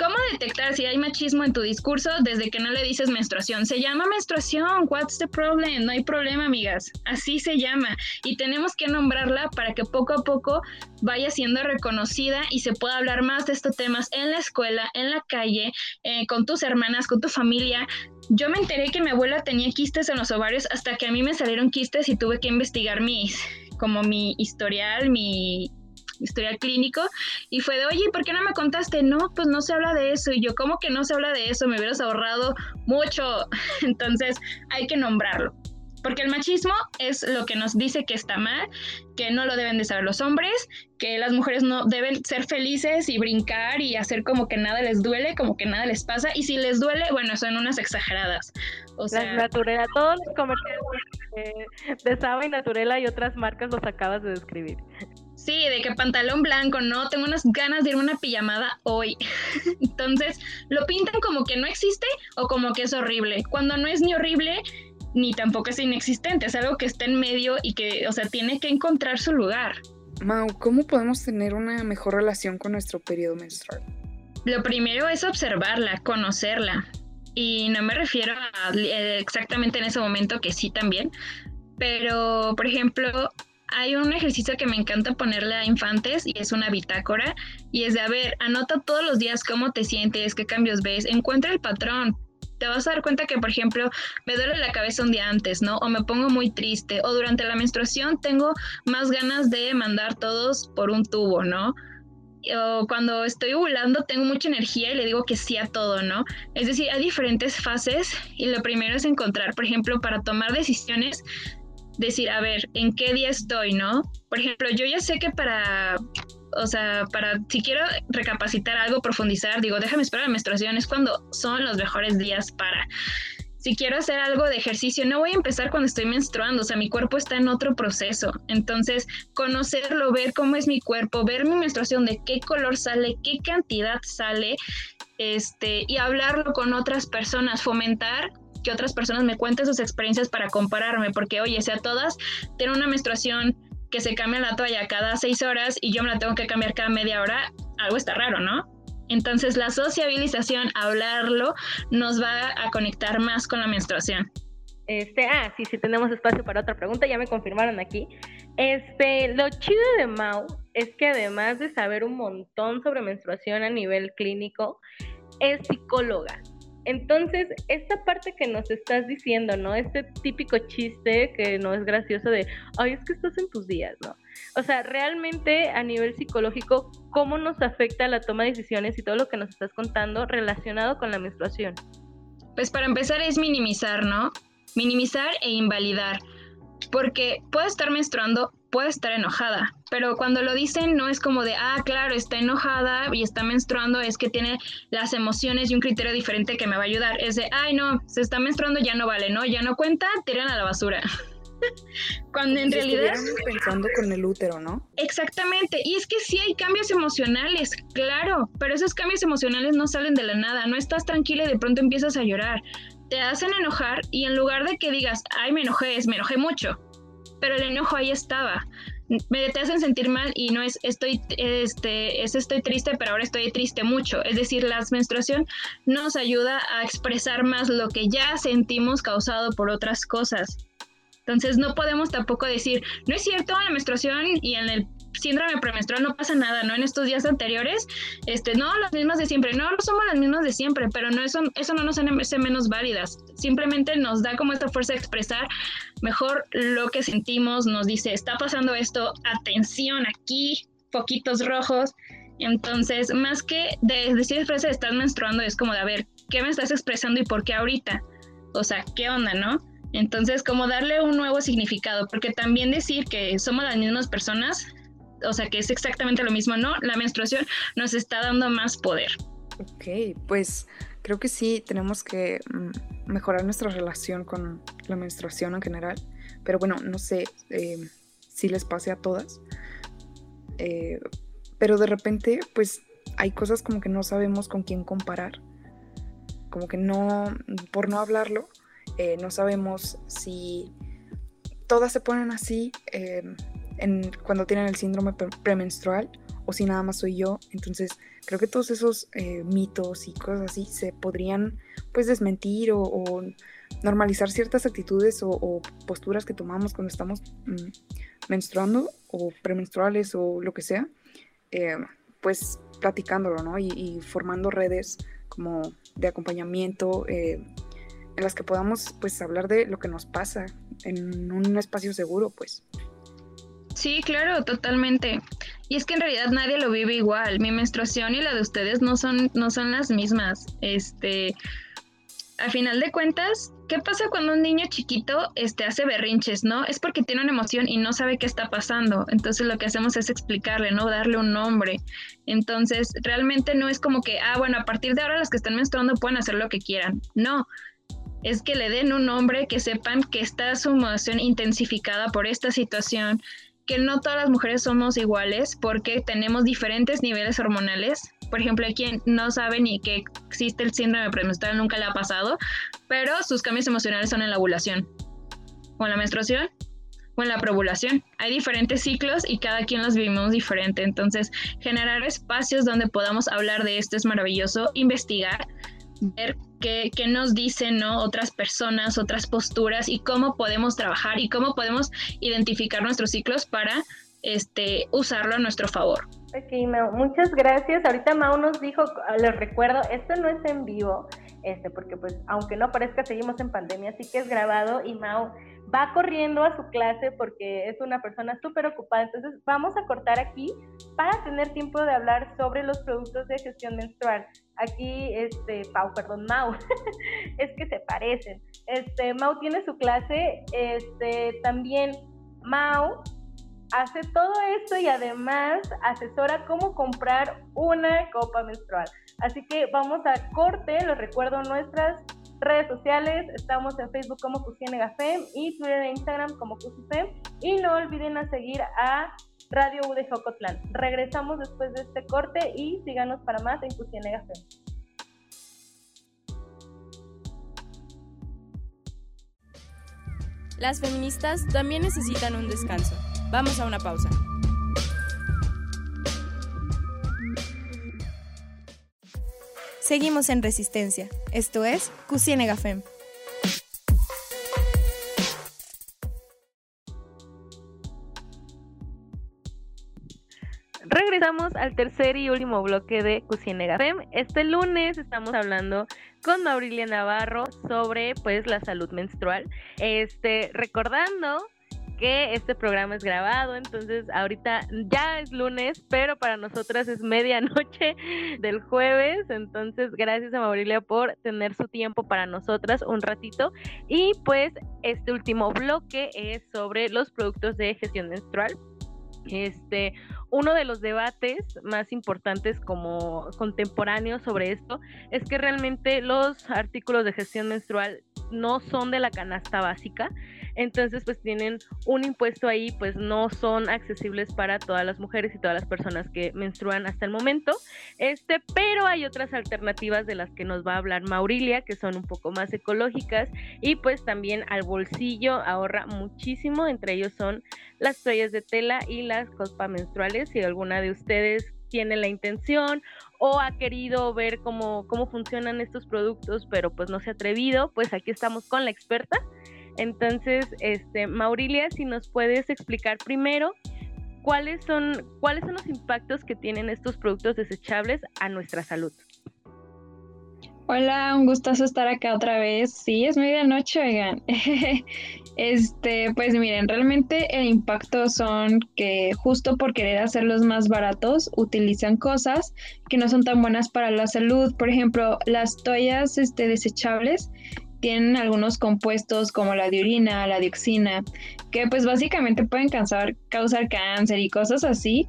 S4: ¿Cómo detectar si hay machismo en tu discurso desde que no le dices menstruación? Se llama menstruación. What's the problem? No hay problema, amigas. Así se llama. Y tenemos que nombrarla para que poco a poco vaya siendo reconocida y se pueda hablar más de estos temas en la escuela, en la calle, eh, con tus hermanas, con tu familia. Yo me enteré que mi abuela tenía quistes en los ovarios hasta que a mí me salieron quistes y tuve que investigar mis, como mi historial, mi historial clínico, y fue de, oye, ¿por qué no me contaste? No, pues no se habla de eso, y yo, ¿cómo que no se habla de eso? Me hubieras ahorrado mucho, entonces hay que nombrarlo. Porque el machismo es lo que nos dice que está mal, que no lo deben de saber los hombres, que las mujeres no deben ser felices y brincar y hacer como que nada les duele, como que nada les pasa. Y si les duele, bueno, son unas exageradas.
S2: O sea, Naturela, todos los comerciales de, de Saba y Naturela y otras marcas los acabas de describir.
S4: Sí, de que pantalón blanco, no, tengo unas ganas de ir a una pijamada hoy. Entonces, lo pintan como que no existe o como que es horrible, cuando no es ni horrible ni tampoco es inexistente, es algo que está en medio y que, o sea, tiene que encontrar su lugar.
S3: Mau, ¿cómo podemos tener una mejor relación con nuestro periodo menstrual?
S4: Lo primero es observarla, conocerla. Y no me refiero a eh, exactamente en ese momento que sí también, pero por ejemplo, hay un ejercicio que me encanta ponerle a infantes y es una bitácora y es de, a ver, anota todos los días cómo te sientes, qué cambios ves, encuentra el patrón. Te vas a dar cuenta que, por ejemplo, me duele la cabeza un día antes, ¿no? O me pongo muy triste, o durante la menstruación tengo más ganas de mandar todos por un tubo, ¿no? o cuando estoy ovulando tengo mucha energía y le digo que sí a todo, ¿no? Es decir, hay diferentes fases y lo primero es encontrar, por ejemplo, para tomar decisiones, decir, a ver, ¿en qué día estoy, no? Por ejemplo, yo ya sé que para, o sea, para, si quiero recapacitar algo, profundizar, digo, déjame esperar la menstruación, es cuando son los mejores días para. si quiero hacer algo de ejercicio, no voy a empezar cuando estoy menstruando, o sea, mi cuerpo está en otro proceso. Entonces, conocerlo, ver cómo es mi cuerpo, ver mi menstruación, de qué color sale, qué cantidad sale, este, y hablarlo con otras personas, fomentar que otras personas me cuenten sus experiencias para compararme, porque oye, si a todas tienen una menstruación que se cambia la toalla cada seis horas y yo me la tengo que cambiar cada media hora, algo está raro, ¿no? Entonces la sociabilización, hablarlo, nos va a conectar más con la menstruación.
S2: Este, ah, sí, sí, tenemos espacio para otra pregunta, ya me confirmaron aquí. Este, lo chido de Mau es que además de saber un montón sobre menstruación a nivel clínico, es psicóloga. Entonces, esta parte que nos estás diciendo, ¿no? Este típico chiste que no es gracioso de, ay, es que estás en tus días, ¿no? O sea, realmente a nivel psicológico, ¿cómo nos afecta la toma de decisiones y todo lo que nos estás contando relacionado con la menstruación?
S4: Pues para empezar es minimizar, ¿no? Minimizar e invalidar. Porque puedo estar menstruando, puede estar enojada, pero cuando lo dicen no es como de, ah, claro, está enojada y está menstruando, es que tiene las emociones y un criterio diferente que me va a ayudar. Es de, ay, no, se está menstruando, ya no vale, ¿no? Ya no cuenta, tiran a la basura. Cuando en realidad...
S3: pensando con el útero, ¿no?
S4: Exactamente. Y es que sí hay cambios emocionales, claro, pero esos cambios emocionales no salen de la nada. No estás tranquila y de pronto empiezas a llorar. Te hacen enojar y en lugar de que digas, ay, me enojé, es me enojé mucho pero el enojo ahí estaba. Me te hacen sentir mal y no es estoy este es estoy triste, pero ahora estoy triste mucho. Es decir, la menstruación nos ayuda a expresar más lo que ya sentimos causado por otras cosas. Entonces no podemos tampoco decir, no es cierto, la menstruación y en el síndrome premenstrual no pasa nada, ¿no? En estos días anteriores, este, no, las mismas de siempre, no, somos las mismas de siempre, pero no eso, eso no nos hace menos válidas, simplemente nos da como esta fuerza de expresar mejor lo que sentimos, nos dice, está pasando esto, atención aquí, poquitos rojos, entonces, más que de decir frase de estás menstruando, es como de, a ver, ¿qué me estás expresando y por qué ahorita? O sea, ¿qué onda, no? Entonces, como darle un nuevo significado, porque también decir que somos las mismas personas o sea, que es exactamente lo mismo, ¿no? La menstruación nos está dando más poder.
S3: Ok, pues creo que sí tenemos que mm, mejorar nuestra relación con la menstruación en general, pero bueno, no sé eh, si les pase a todas, eh, pero de repente pues hay cosas como que no sabemos con quién comparar, como que no, por no hablarlo, eh, no sabemos si todas se ponen así cuando tienen el síndrome premenstrual o si nada más soy yo. Entonces creo que todos esos eh, mitos y cosas así se podrían pues desmentir o, normalizar ciertas actitudes o, posturas que tomamos cuando estamos mm, menstruando o premenstruales o lo que sea. Eh, pues platicándolo, ¿no? Y, formando redes como de acompañamiento eh, en las que podamos pues hablar de lo que nos pasa en un espacio seguro, pues.
S4: Sí, claro, totalmente. Y es que en realidad nadie lo vive igual. Mi menstruación y la de ustedes no son, no son las mismas. Este, a final de cuentas, ¿qué pasa cuando un niño chiquito este, hace berrinches, no? Es porque tiene una emoción y no sabe qué está pasando. Entonces lo que hacemos es explicarle, ¿no? Darle un nombre. Entonces, realmente no es como que, ah, bueno, a partir de ahora las que están menstruando pueden hacer lo que quieran. No. Es que le den un nombre, que sepan que está su emoción intensificada por esta situación, que no todas las mujeres somos iguales porque tenemos diferentes niveles hormonales. Por ejemplo, hay quien no sabe ni que existe el síndrome premenstrual, nunca le ha pasado, pero sus cambios emocionales son en la ovulación, o en la menstruación, o en la provulación. Hay diferentes ciclos y cada quien los vivimos diferente. Entonces, generar espacios donde podamos hablar de esto es maravilloso, investigar, ver qué, nos dicen ¿no? otras personas, otras posturas y cómo podemos trabajar y cómo podemos identificar nuestros ciclos para este, usarlo a nuestro favor.
S2: Ok, Mau, muchas gracias. Ahorita Mau nos dijo, les recuerdo, esto no es en vivo, este, porque pues aunque no parezca, seguimos en pandemia, así que es grabado y Mau va corriendo a su clase porque es una persona súper ocupada. Entonces vamos a cortar aquí para tener tiempo de hablar sobre los productos de gestión menstrual. Aquí, este, Pau, perdón, Mau, es que se parecen. Este, Mau tiene su clase, este, también Mau hace todo esto y además asesora cómo comprar una copa menstrual. Así que vamos a corte, les recuerdo nuestras redes sociales, estamos en Facebook como Cusienegafem y Twitter e Instagram como Cusifem. Y no olviden a seguir a Radio U de Jocotlán. Regresamos después de este corte y síganos para más en Cusienegafem.
S1: Las feministas también necesitan un descanso. Vamos a una pausa. Seguimos en Resistencia. Esto es Cusienega Fem.
S2: Regresamos al tercer y último bloque de Cusienega Fem. Este lunes estamos hablando con Maurilia Navarro sobre pues la salud menstrual. Este, recordando que este programa es grabado, entonces ahorita ya es lunes, pero para nosotras es medianoche del jueves, entonces gracias a Maurilia por tener su tiempo para nosotras un ratito y pues este último bloque es sobre los productos de gestión menstrual. Este, uno de los debates más importantes como contemporáneos sobre esto es que realmente los artículos de gestión menstrual no son de la canasta básica, entonces pues tienen un impuesto ahí, pues no son accesibles para todas las mujeres y todas las personas que menstruan hasta el momento, este, pero hay otras alternativas de las que nos va a hablar Maurilia, que son un poco más ecológicas y pues también al bolsillo ahorra muchísimo, entre ellos son las toallas de tela y las copas menstruales, si alguna de ustedes tiene la intención o ha querido ver cómo, cómo funcionan estos productos, pero pues no se ha atrevido, pues aquí estamos con la experta. Entonces, este, Maurilia, si nos puedes explicar primero cuáles son, cuáles son los impactos que tienen estos productos desechables a nuestra salud.
S4: Hola, un gustazo estar acá otra vez. Sí, es medianoche, oigan. este, pues miren, realmente el impacto son que justo por querer hacerlos más baratos, utilizan cosas que no son tan buenas para la salud. Por ejemplo, las toallas este, desechables tienen algunos compuestos como la diurina, la dioxina, que pues básicamente pueden causar, causar cáncer y cosas así,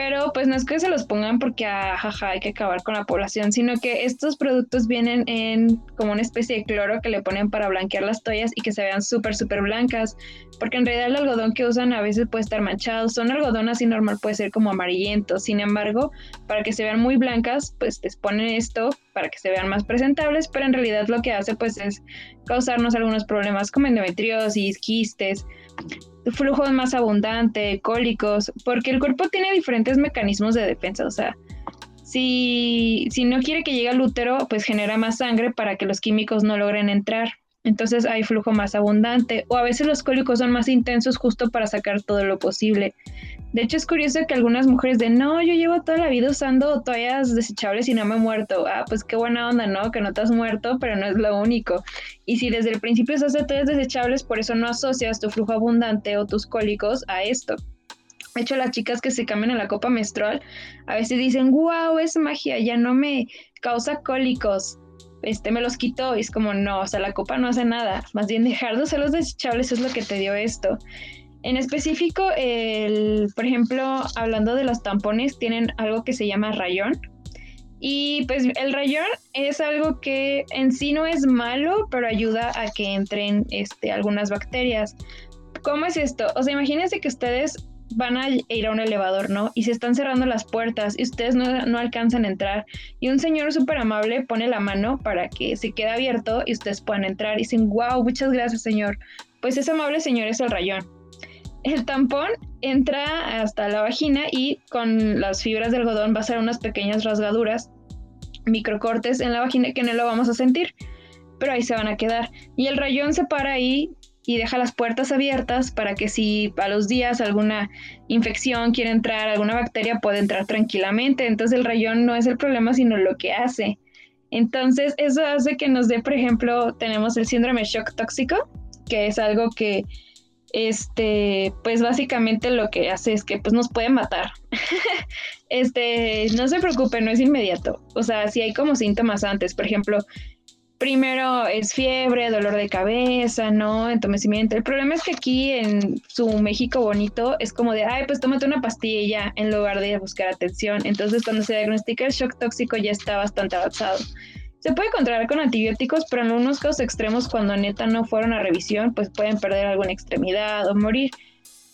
S4: pero pues no es que se los pongan porque ah, hay que acabar con la población, sino que estos productos vienen en como una especie de cloro que le ponen para blanquear las toallas y que se vean súper, súper blancas, porque en realidad el algodón que usan a veces puede estar manchado, son algodón así normal, puede ser como amarillento, sin embargo, para que se vean muy blancas, pues te ponen esto para que se vean más presentables, pero en realidad lo que hace pues es causarnos algunos problemas como endometriosis, quistes, flujo más abundante, cólicos, porque el cuerpo tiene diferentes mecanismos de defensa, o sea, si, si no quiere que llegue al útero, pues genera más sangre para que los químicos no logren entrar. Entonces hay flujo más abundante o a veces los cólicos son más intensos justo para sacar todo lo posible. De hecho, es curioso que algunas mujeres de no, yo llevo toda la vida usando toallas desechables y no me he muerto. Ah, pues qué buena onda, ¿no? Que no te has muerto, pero no es lo único. Y si desde el principio usas toallas desechables, por eso no asocias tu flujo abundante o tus cólicos a esto. De hecho, las chicas que se cambian a la copa menstrual a veces dicen, wow, es magia, ya no me causa cólicos. Este me los quitó y es como, no, o sea, la copa no hace nada. Más bien dejar de usar los desechables es lo que te dio esto. En específico, el, por ejemplo, hablando de los tampones, tienen algo que se llama rayón. Y pues el rayón es algo que en sí no es malo, pero ayuda a que entren este, algunas bacterias. ¿Cómo es esto? O sea, imagínense que ustedes van a ir a un elevador, ¿no? Y se están cerrando las puertas y ustedes no, no alcanzan a entrar. Y un señor súper amable pone la mano para que se quede abierto y ustedes puedan entrar. Y dicen, wow, muchas gracias, señor. Pues ese amable señor es el rayón el tampón entra hasta la vagina y con las fibras de algodón va a hacer unas pequeñas rasgaduras, microcortes en la vagina que no lo vamos a sentir, pero ahí se van a quedar. Y el rayón se para ahí y deja las puertas abiertas para que si a los días alguna infección quiere entrar, alguna bacteria puede entrar tranquilamente. Entonces el rayón no es el problema, sino lo que hace. Entonces eso hace que nos dé, por ejemplo, tenemos el síndrome shock tóxico, que es algo que este, pues básicamente lo que hace es que pues nos puede matar. este, no se preocupe, no es inmediato. O sea, si hay como síntomas antes, por ejemplo, primero es fiebre, dolor de cabeza, ¿no? Entumecimiento. El problema es que aquí en su México bonito es como de, ay, pues tómate una pastilla en lugar de buscar atención. Entonces, cuando se diagnostica el shock tóxico ya está bastante avanzado. Se puede controlar con antibióticos, pero en unos casos extremos, cuando neta no fueron a revisión, pues pueden perder alguna extremidad o morir.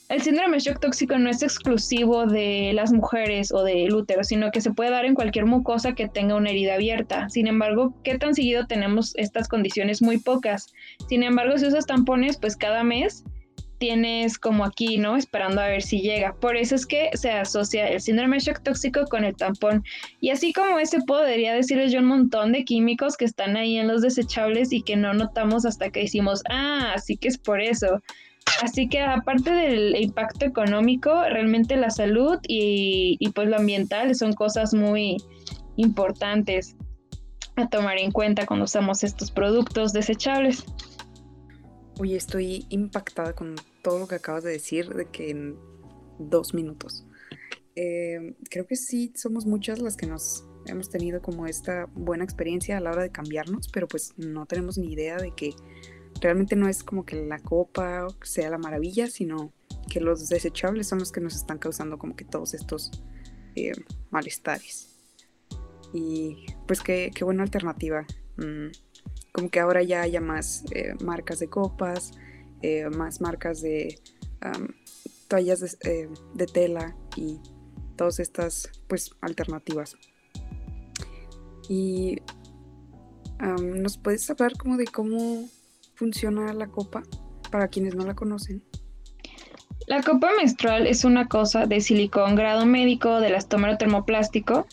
S4: El síndrome de shock tóxico no es exclusivo de las mujeres o del útero, sino que se puede dar en cualquier mucosa que tenga una herida abierta. Sin embargo, ¿qué tan seguido tenemos estas condiciones? Muy pocas. Sin embargo, si usas tampones, pues cada mes tienes como aquí, ¿no? Esperando a ver si llega. Por eso es que se asocia el síndrome de shock tóxico con el tampón. Y así como ese, podría decirles yo un montón de químicos que están ahí en los desechables y que no notamos hasta que decimos, ah, así que es por eso. Así que aparte del impacto económico, realmente la salud y, pues lo ambiental son cosas muy importantes a tomar en cuenta cuando usamos estos productos desechables.
S3: Oye, estoy impactada con todo lo que acabas de decir, de que en dos minutos. Eh, creo que sí, somos muchas las que nos hemos tenido como esta buena experiencia a la hora de cambiarnos, pero pues no tenemos ni idea de que realmente no es como que la copa sea la maravilla, sino que los desechables son los que nos están causando como que todos estos eh, malestares. Y pues qué, buena alternativa. Mm, como que ahora ya haya más eh, marcas de copas, eh, más marcas de toallas de, tela y todas estas pues alternativas. Y nos puedes hablar como de cómo funciona la copa para quienes no la conocen?
S4: La copa menstrual es una cosa de silicón grado médico del elastómero termoplástico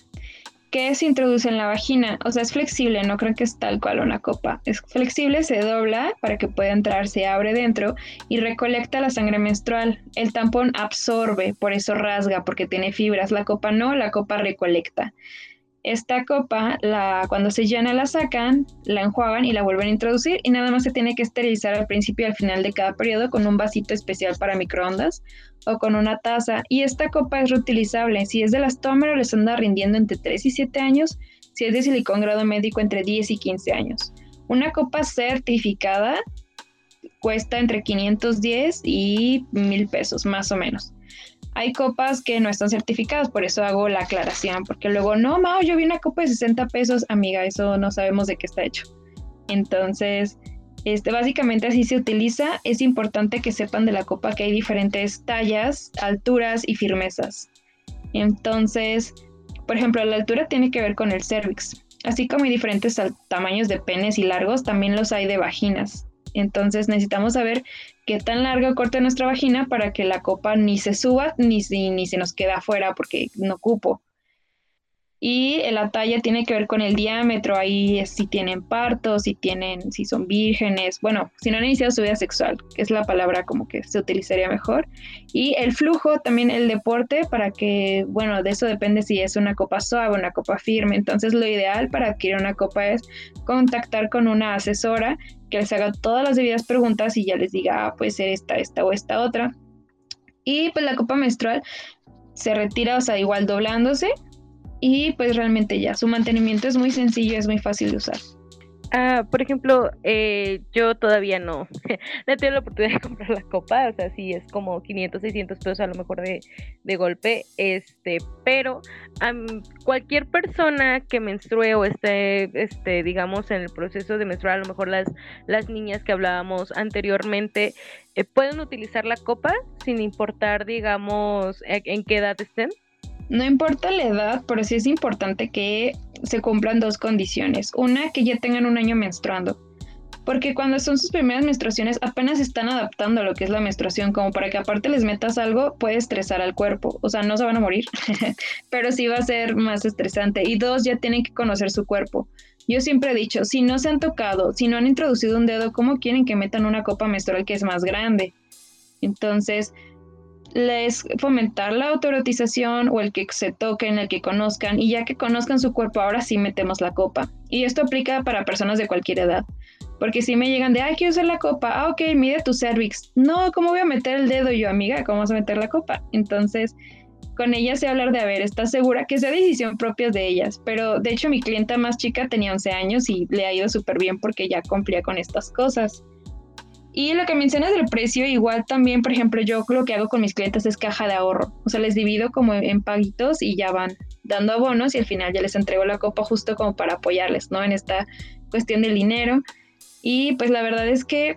S4: que se introduce en la vagina. O sea, es flexible, no creo que es tal cual una copa. Es flexible, se dobla para que pueda entrar, se abre dentro y recolecta la sangre menstrual. El tampón absorbe, por eso rasga, porque tiene fibras. La copa no, la copa recolecta. Esta copa, la, cuando se llena, la sacan, la enjuagan y la vuelven a introducir y nada más se tiene que esterilizar al principio y al final de cada periodo con un vasito especial para microondas o con una taza. Y esta copa es reutilizable. Si es de elastómero, les anda rindiendo entre 3 y 7 años. Si es de silicón grado médico, entre 10 y 15 años. Una copa certificada cuesta entre 510 y 1000 pesos, más o menos. Hay copas que no están certificadas, por eso hago la aclaración, porque luego, no, Mao, yo vi una copa de 60 pesos, amiga, eso no sabemos de qué está hecho. Entonces, este, básicamente así se utiliza. Es importante que sepan de la copa que hay diferentes tallas, alturas y firmezas. Entonces, por ejemplo, la altura tiene que ver con el cervix. Así como hay diferentes tamaños de penes y largos, también los hay de vaginas. Entonces necesitamos saber qué tan largo corta nuestra vagina para que la copa ni se suba ni, ni se nos queda afuera porque no cupo. Y la talla tiene que ver con el diámetro, ahí si tienen partos, si tienen, si son vírgenes, bueno, si no han iniciado su vida sexual, que es la palabra como que se utilizaría mejor. Y el flujo, también el deporte, para que, bueno, de eso depende si es una copa suave, o una copa firme. Entonces lo ideal para adquirir una copa es contactar con una asesora que les haga todas las debidas preguntas y ya les diga, ah, puede ser esta, esta o esta otra. Y pues la copa menstrual se retira, o sea, igual doblándose y pues realmente ya, su mantenimiento es muy sencillo, es muy fácil de usar.
S2: Ah, por ejemplo, eh, yo todavía no, no tengo la oportunidad de comprar la copa, o sea, sí es como 500, 600 pesos a lo mejor de, de golpe, este, pero cualquier persona que menstrue o esté, este, digamos, en el proceso de menstruar, a lo mejor las, las niñas que hablábamos anteriormente, eh, pueden utilizar la copa sin importar, digamos, en qué edad estén.
S4: No importa la edad, pero sí es importante que se cumplan dos condiciones. Una, que ya tengan un año menstruando. Porque cuando son sus primeras menstruaciones apenas están adaptando a lo que es la menstruación, como para que aparte les metas algo, puede estresar al cuerpo. O sea, no se van a morir, pero sí va a ser más estresante. Y dos, ya tienen que conocer su cuerpo. Yo siempre he dicho, si no se han tocado, si no han introducido un dedo, ¿cómo quieren que metan una copa menstrual que es más grande? Entonces, les fomentar la autorotización o el que se toquen, el que conozcan y ya que conozcan su cuerpo, ahora sí metemos la copa. Y esto aplica para personas de cualquier edad. Porque si me llegan de, ay, quiero usar la copa, ah, ok, mide tu cervix. No, ¿cómo voy a meter el dedo yo, amiga? ¿Cómo vas a meter la copa? Entonces, con ellas sé hablar de, a ver, ¿estás segura? Que sea decisión propia de ellas. Pero de hecho, mi clienta más chica tenía 11 años y le ha ido súper bien porque ya cumplía con estas cosas. Y lo que mencionas del precio, igual también, por ejemplo, yo lo que hago con mis clientes es caja de ahorro. O sea, les divido como en paguitos y ya van dando abonos y al final ya les entrego la copa justo como para apoyarles, ¿no? En esta cuestión del dinero. Y pues la verdad es que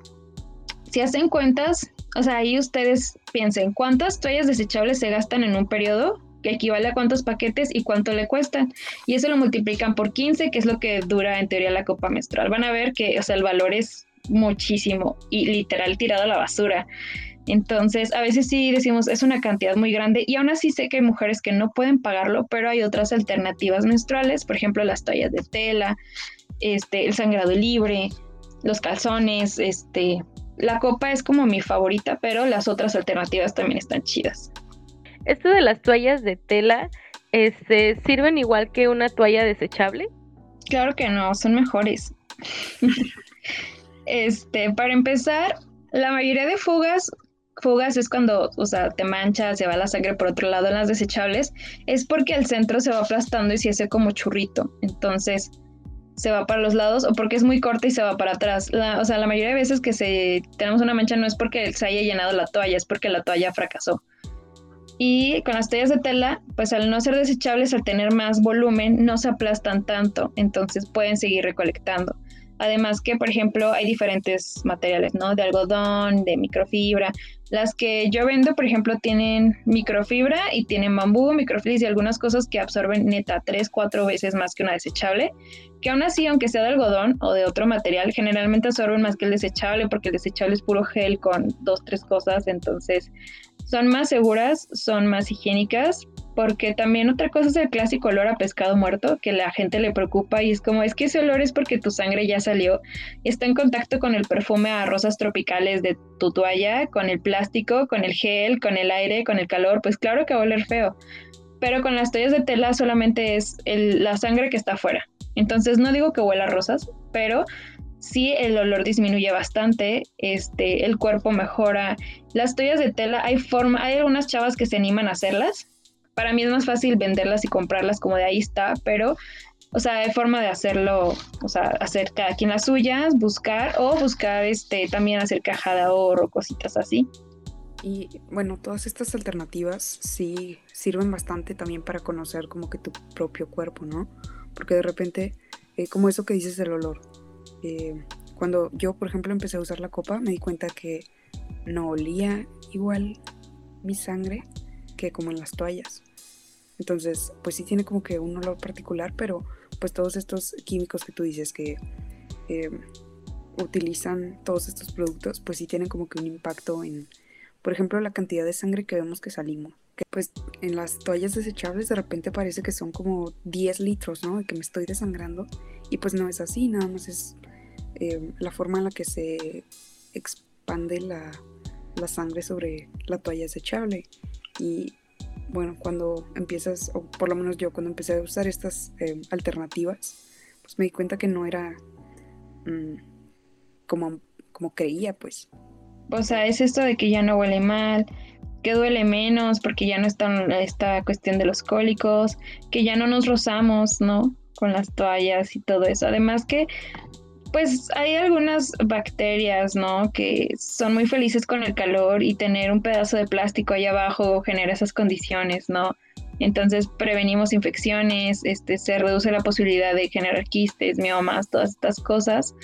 S4: si hacen cuentas, o sea, ahí ustedes piensen, ¿cuántas toallas desechables se gastan en un periodo? que equivale a cuántos paquetes y cuánto le cuestan. Y eso lo multiplican por 15, que es lo que dura en teoría la copa menstrual. Van a ver que, o sea, el valor es muchísimo y literal tirado a la basura. Entonces, a veces sí decimos, es una cantidad muy grande y aún así sé que hay mujeres que no pueden pagarlo, pero hay otras alternativas menstruales, por ejemplo, las toallas de tela, este, el sangrado libre, los calzones, este, la copa es como mi favorita, pero las otras alternativas también están chidas.
S2: Esto de las toallas de tela, este, ¿sirven igual que una toalla desechable?
S4: Claro que no, son mejores. este, para empezar, la mayoría de fugas, fugas es cuando, o sea, te mancha, se va la sangre por otro lado en las desechables, es porque el centro se va aplastando y se hace como churrito. Entonces, se va para los lados o porque es muy corta y se va para atrás. o sea, la mayoría de veces que tenemos una mancha no es porque se haya llenado la toalla, es porque la toalla fracasó. Y con las toallas de tela, pues al no ser desechables, al tener más volumen, no se aplastan tanto, entonces pueden seguir recolectando. Además que, por ejemplo, hay diferentes materiales, ¿no? De algodón, de microfibra. Las que yo vendo, por ejemplo, tienen microfibra y tienen bambú, microflis y algunas cosas que absorben neta tres, cuatro veces más que una desechable. Que aún así, aunque sea de algodón o de otro material, generalmente absorben más que el desechable porque el desechable es puro gel con dos, tres cosas. Entonces, son más seguras, son más higiénicas, porque también otra cosa es el clásico olor a pescado muerto, que la gente le preocupa y es como, es que ese olor es porque tu sangre ya salió, está en contacto con el perfume a rosas tropicales de tu toalla, con el plástico, con el gel, con el aire, con el calor, pues claro que va a oler feo. Pero con las toallas de tela solamente es la sangre que está afuera. Entonces no digo que huela a rosas, pero sí el olor disminuye bastante, este, el cuerpo mejora. Las toallas de tela, hay forma, hay algunas chavas que se animan a hacerlas, para mí es más fácil venderlas y comprarlas como de ahí está, pero, o sea, hay forma de hacerlo, o sea, hacer cada quien las suyas, buscar o buscar este también hacer caja de ahorro, cositas así.
S3: Y bueno, todas estas alternativas sí sirven bastante también para conocer como que tu propio cuerpo, ¿no? Porque de repente, eh, como eso que dices del olor, eh, cuando yo, por ejemplo, empecé a usar la copa, me di cuenta que no olía igual mi sangre que como en las toallas. Entonces, pues sí tiene como que un olor particular, pero pues todos estos químicos que tú dices que eh, utilizan todos estos productos, pues sí tienen como que un impacto en, por ejemplo, la cantidad de sangre que vemos que salimos. Que pues en las toallas desechables de repente parece que son como 10 litros, ¿no? De que me estoy desangrando. Y pues no es así, nada más es eh, la forma en la que se expande la, la sangre sobre la toalla desechable. Y bueno, cuando empiezas, o por lo menos yo cuando empecé a usar estas eh, alternativas, pues me di cuenta que no era mm, como, como creía, pues.
S4: O sea, es esto de que ya no huele mal, que duele menos porque ya no está esta cuestión de los cólicos, que ya no nos rozamos, ¿no? Con las toallas y todo eso. Además que pues hay algunas bacterias, ¿no? Que son muy felices con el calor y tener un pedazo de plástico ahí abajo genera esas condiciones, ¿no? Entonces prevenimos infecciones, este, se reduce la posibilidad de generar quistes, miomas, todas estas cosas.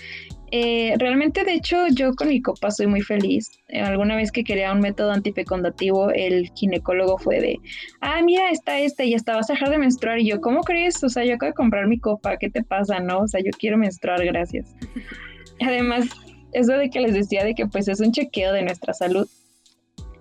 S4: Eh, realmente, de hecho, yo con mi copa soy muy feliz. Eh, alguna vez que quería un método antifecundativo, el ginecólogo fue de, ah, mira, está este, y hasta vas a dejar de menstruar. Y yo, ¿cómo crees? O sea, yo acabo de comprar mi copa, ¿qué te pasa, no? O sea, yo quiero menstruar, gracias. Además, eso de que les decía de que pues es un chequeo de nuestra salud.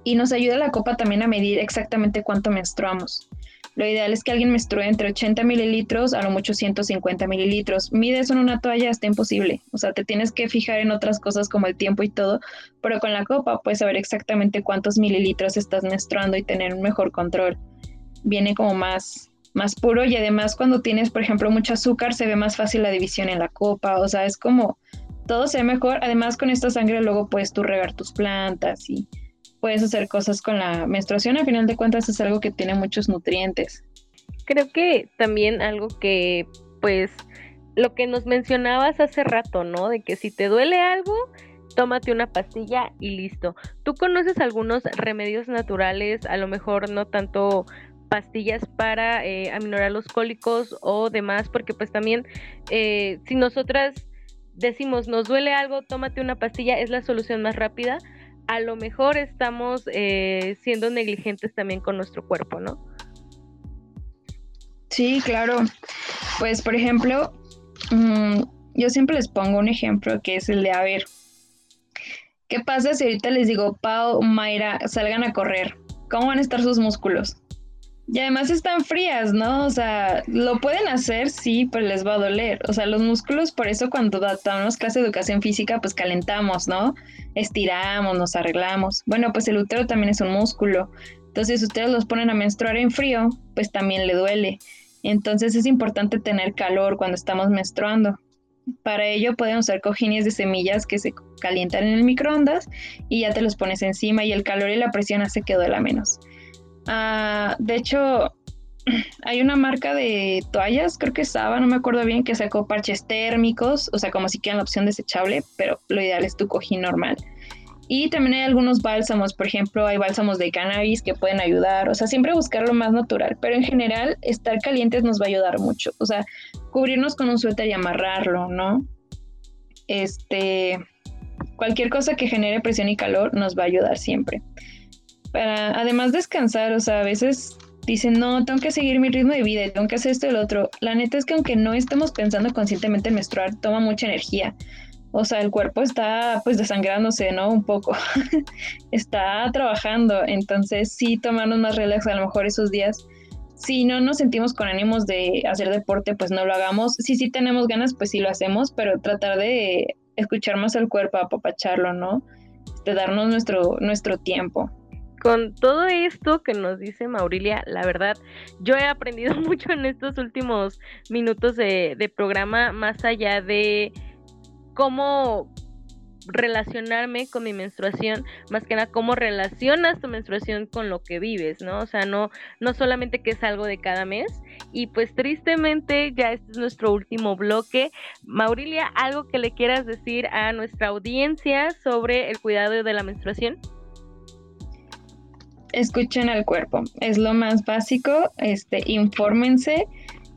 S4: Y nos ayuda la copa también a medir exactamente cuánto menstruamos. Lo ideal es que alguien menstrue entre 80 mililitros a lo mucho 150 mililitros. Mide eso en una toalla, está imposible. O sea, te tienes que fijar en otras cosas como el tiempo y todo, pero con la copa puedes saber exactamente cuántos mililitros estás menstruando y tener un mejor control. Viene como más, más puro y además cuando tienes, por ejemplo, mucho azúcar, se ve más fácil la división en la copa. O sea, es como todo se ve mejor. Además, con esta sangre luego puedes tú regar tus plantas y puedes hacer cosas con la menstruación, a final de cuentas es algo que tiene muchos nutrientes.
S2: Creo que también algo que, pues, lo que nos mencionabas hace rato, ¿no? De que si te duele algo, tómate una pastilla y listo. ¿Tú conoces algunos remedios naturales, a lo mejor no tanto pastillas para eh, aminorar los cólicos o demás, porque pues también eh, si nosotras decimos nos duele algo, tómate una pastilla, es la solución más rápida, a lo mejor estamos eh, siendo negligentes también con nuestro cuerpo, ¿no?
S4: Sí, claro. Pues por ejemplo, mm, yo siempre les pongo un ejemplo que es el de, a ver, ¿qué pasa si ahorita les digo, Pau, Mayra, salgan a correr? ¿Cómo van a estar sus músculos? Y además están frías, ¿no? O sea, lo pueden hacer, sí, pero les va a doler. O sea, los músculos, por eso cuando damos clase de educación física, pues calentamos, ¿no? Estiramos, nos arreglamos. Bueno, pues el útero también es un músculo. Entonces, ustedes los ponen a menstruar en frío, pues también le duele. Entonces es importante tener calor cuando estamos menstruando. Para ello pueden usar cojines de semillas que se calientan en el microondas y ya te los pones encima y el calor y la presión hace que duela menos. Ah, de hecho, hay una marca de toallas, creo que Saba, no me acuerdo bien, que sacó parches térmicos, o sea, como si quieran la opción desechable, pero lo ideal es tu cojín normal. Y también hay algunos bálsamos, por ejemplo, hay bálsamos de cannabis que pueden ayudar, o sea, siempre buscar lo más natural, pero en general estar calientes nos va a ayudar mucho, o sea, cubrirnos con un suéter y amarrarlo, ¿no? Este, cualquier cosa que genere presión y calor nos va a ayudar siempre para además descansar, o sea, a veces dicen, no, tengo que seguir mi ritmo de vida y tengo que hacer esto y lo otro. La neta es que aunque no estemos pensando conscientemente en menstruar, toma mucha energía. O sea, el cuerpo está pues desangrándose, ¿no? Un poco. está trabajando. Entonces, sí, tomarnos más relax a lo mejor esos días. Si no nos sentimos con ánimos de hacer deporte, pues no lo hagamos. Si sí tenemos ganas, pues sí lo hacemos, pero tratar de escuchar más al cuerpo, apapacharlo, ¿no? De darnos nuestro, nuestro tiempo
S2: con todo esto que nos dice Maurilia, la verdad, yo he aprendido mucho en estos últimos minutos de, programa, más allá de cómo relacionarme con mi menstruación, más que nada cómo relacionas tu menstruación con lo que vives, ¿no? O sea, no, no solamente que es algo de cada mes. Y pues tristemente ya este es nuestro último bloque. Maurilia, ¿algo que le quieras decir a nuestra audiencia sobre el cuidado de la menstruación?
S4: Escuchen al cuerpo. Es lo más básico, este, infórmense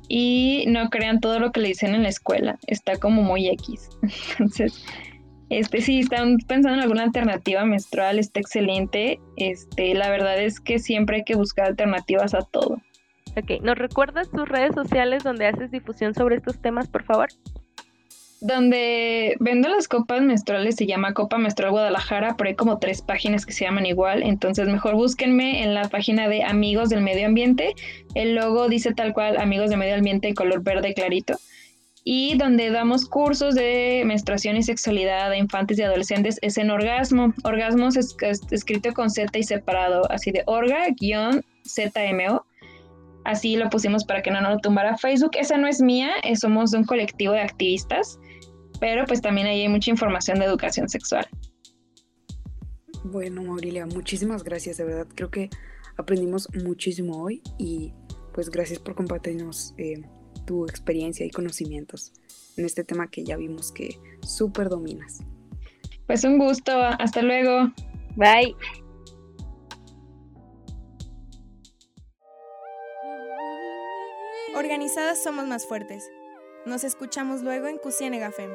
S4: y no crean todo lo que le dicen en la escuela. Está como muy X. Entonces, este, si están pensando en alguna alternativa menstrual, está excelente. Este, la verdad es que siempre hay que buscar alternativas a todo.
S2: Ok, ¿nos recuerdas tus redes sociales donde haces difusión sobre estos temas, por favor?
S4: Donde vendo las copas menstruales se llama Copa Menstrual Guadalajara, pero hay como tres páginas que se llaman igual, entonces mejor búsquenme en la página de Amigos del Medio Ambiente. El logo dice tal cual Amigos del Medio Ambiente en color verde clarito. Y donde damos cursos de menstruación y sexualidad de infantes y adolescentes es en Orgasmo. Orgasmos es, escrito con Z y separado, así de orga-zmo. Así lo pusimos para que no nos lo tumbara Facebook. Esa no es mía, eh, somos un colectivo de activistas pero pues también ahí hay mucha información de educación sexual.
S3: Bueno, Maurilia, muchísimas gracias, de verdad creo que aprendimos muchísimo hoy y pues gracias por compartirnos eh, tu experiencia y conocimientos en este tema que ya vimos que súper dominas.
S4: Pues un gusto, hasta luego.
S2: Bye.
S1: Organizadas somos más fuertes. Nos escuchamos luego en Cusienega FEM.